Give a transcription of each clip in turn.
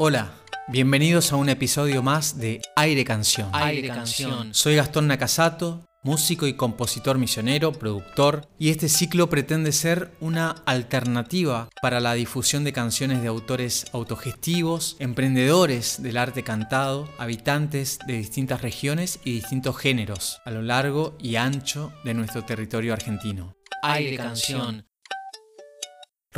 Hola, bienvenidos a un episodio más de Aire Canción. Aire Canción. Soy Gastón Nakasato, músico y compositor misionero, productor, y este ciclo pretende ser una alternativa para la difusión de canciones de autores autogestivos, emprendedores del arte cantado, habitantes de distintas regiones y distintos géneros a lo largo y ancho de nuestro territorio argentino. Aire Canción.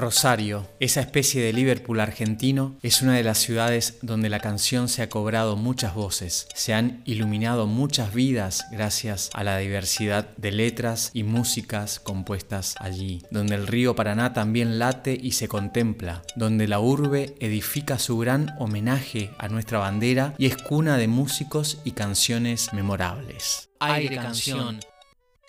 Rosario, esa especie de Liverpool argentino, es una de las ciudades donde la canción se ha cobrado muchas voces, se han iluminado muchas vidas gracias a la diversidad de letras y músicas compuestas allí, donde el río Paraná también late y se contempla, donde la urbe edifica su gran homenaje a nuestra bandera y es cuna de músicos y canciones memorables. Aire Canción.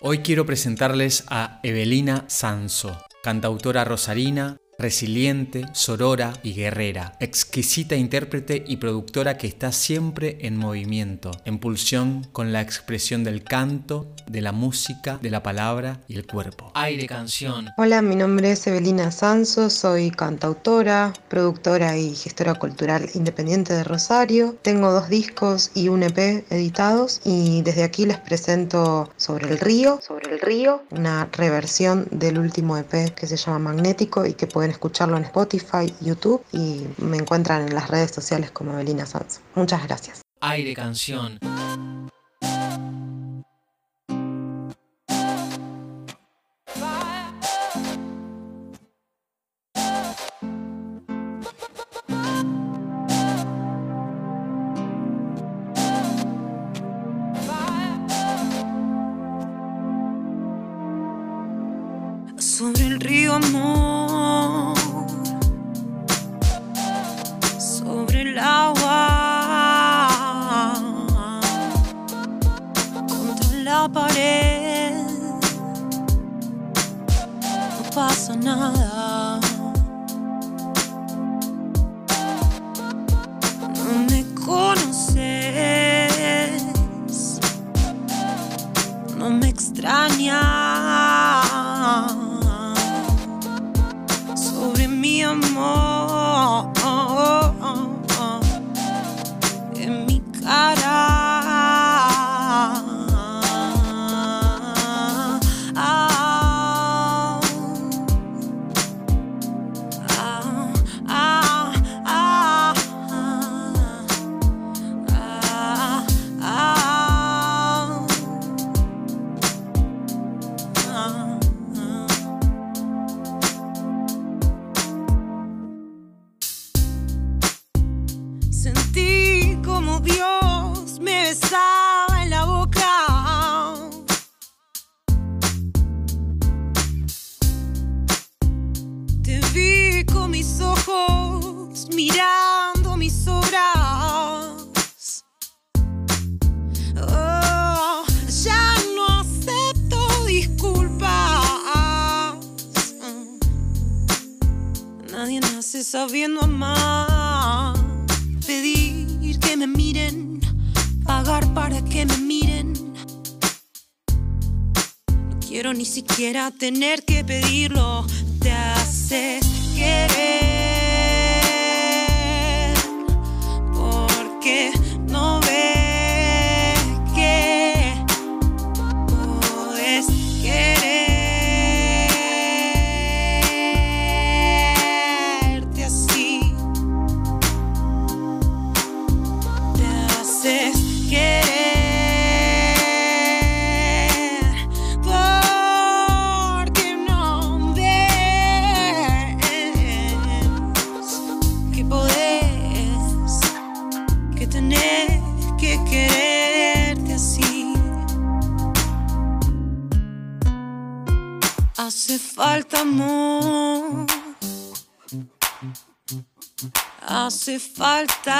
Hoy quiero presentarles a Evelina Sanso, cantautora rosarina, resiliente, sorora y guerrera, exquisita intérprete y productora que está siempre en movimiento, en pulsión con la expresión del canto, de la música, de la palabra y el cuerpo. Aire Canción. Hola, mi nombre es Evelina Sanso, soy cantautora, productora y gestora cultural independiente de Rosario. Tengo dos discos y un EP editados y desde aquí les presento Sobre el río, Sobre el río, una reversión del último EP que se llama Magnético y que pueden escucharlo en Spotify, YouTube y me encuentran en las redes sociales como Evelina Sanz. Muchas gracias. Aire Canción. Sobre el río amor, sabiendo amar. Pedir que me miren, pagar para que me miren. No quiero ni siquiera tener que pedirlo. Te haces querer. Hace falta amor. Hace falta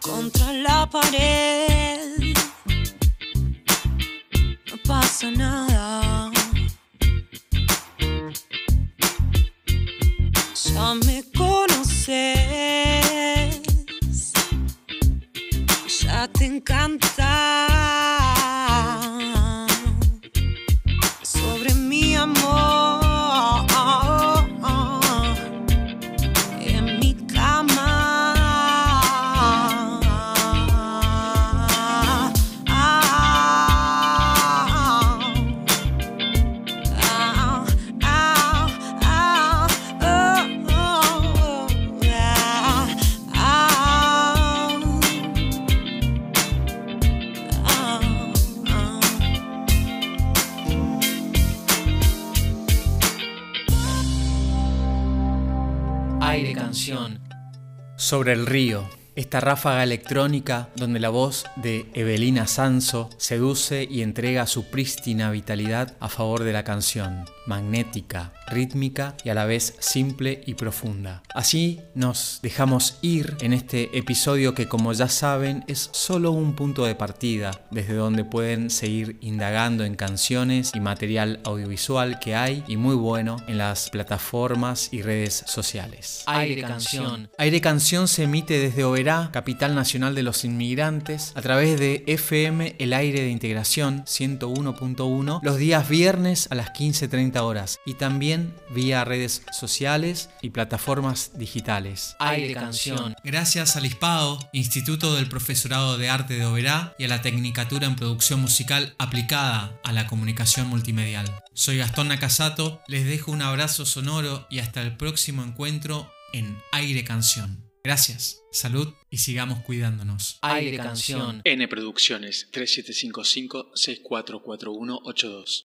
contra la pared. No pasa nada. Aire canción. Sobre el río. Esta ráfaga electrónica donde la voz de Evelina Sanso seduce y entrega su prístina vitalidad a favor de la canción, magnética, rítmica y a la vez simple y profunda. Así nos dejamos ir en este episodio que como ya saben es solo un punto de partida desde donde pueden seguir indagando en canciones y material audiovisual que hay y muy bueno en las plataformas y redes sociales. Aire canción. Aire Canción se emite desde Oberá, capital nacional de los inmigrantes, a través de FM El Aire de Integración 101.1 los días viernes a las 15.30 horas y también vía redes sociales y plataformas digitales. Aire canción. Gracias al ISPAO, Instituto del Profesorado de Arte de Oberá, y a la Tecnicatura en Producción Musical aplicada a la comunicación multimedial. Soy Gastón Nakasato, les dejo un abrazo sonoro y hasta el próximo encuentro en Aire Canción. Gracias, salud y sigamos cuidándonos. Aire canción. N Producciones 3755 644182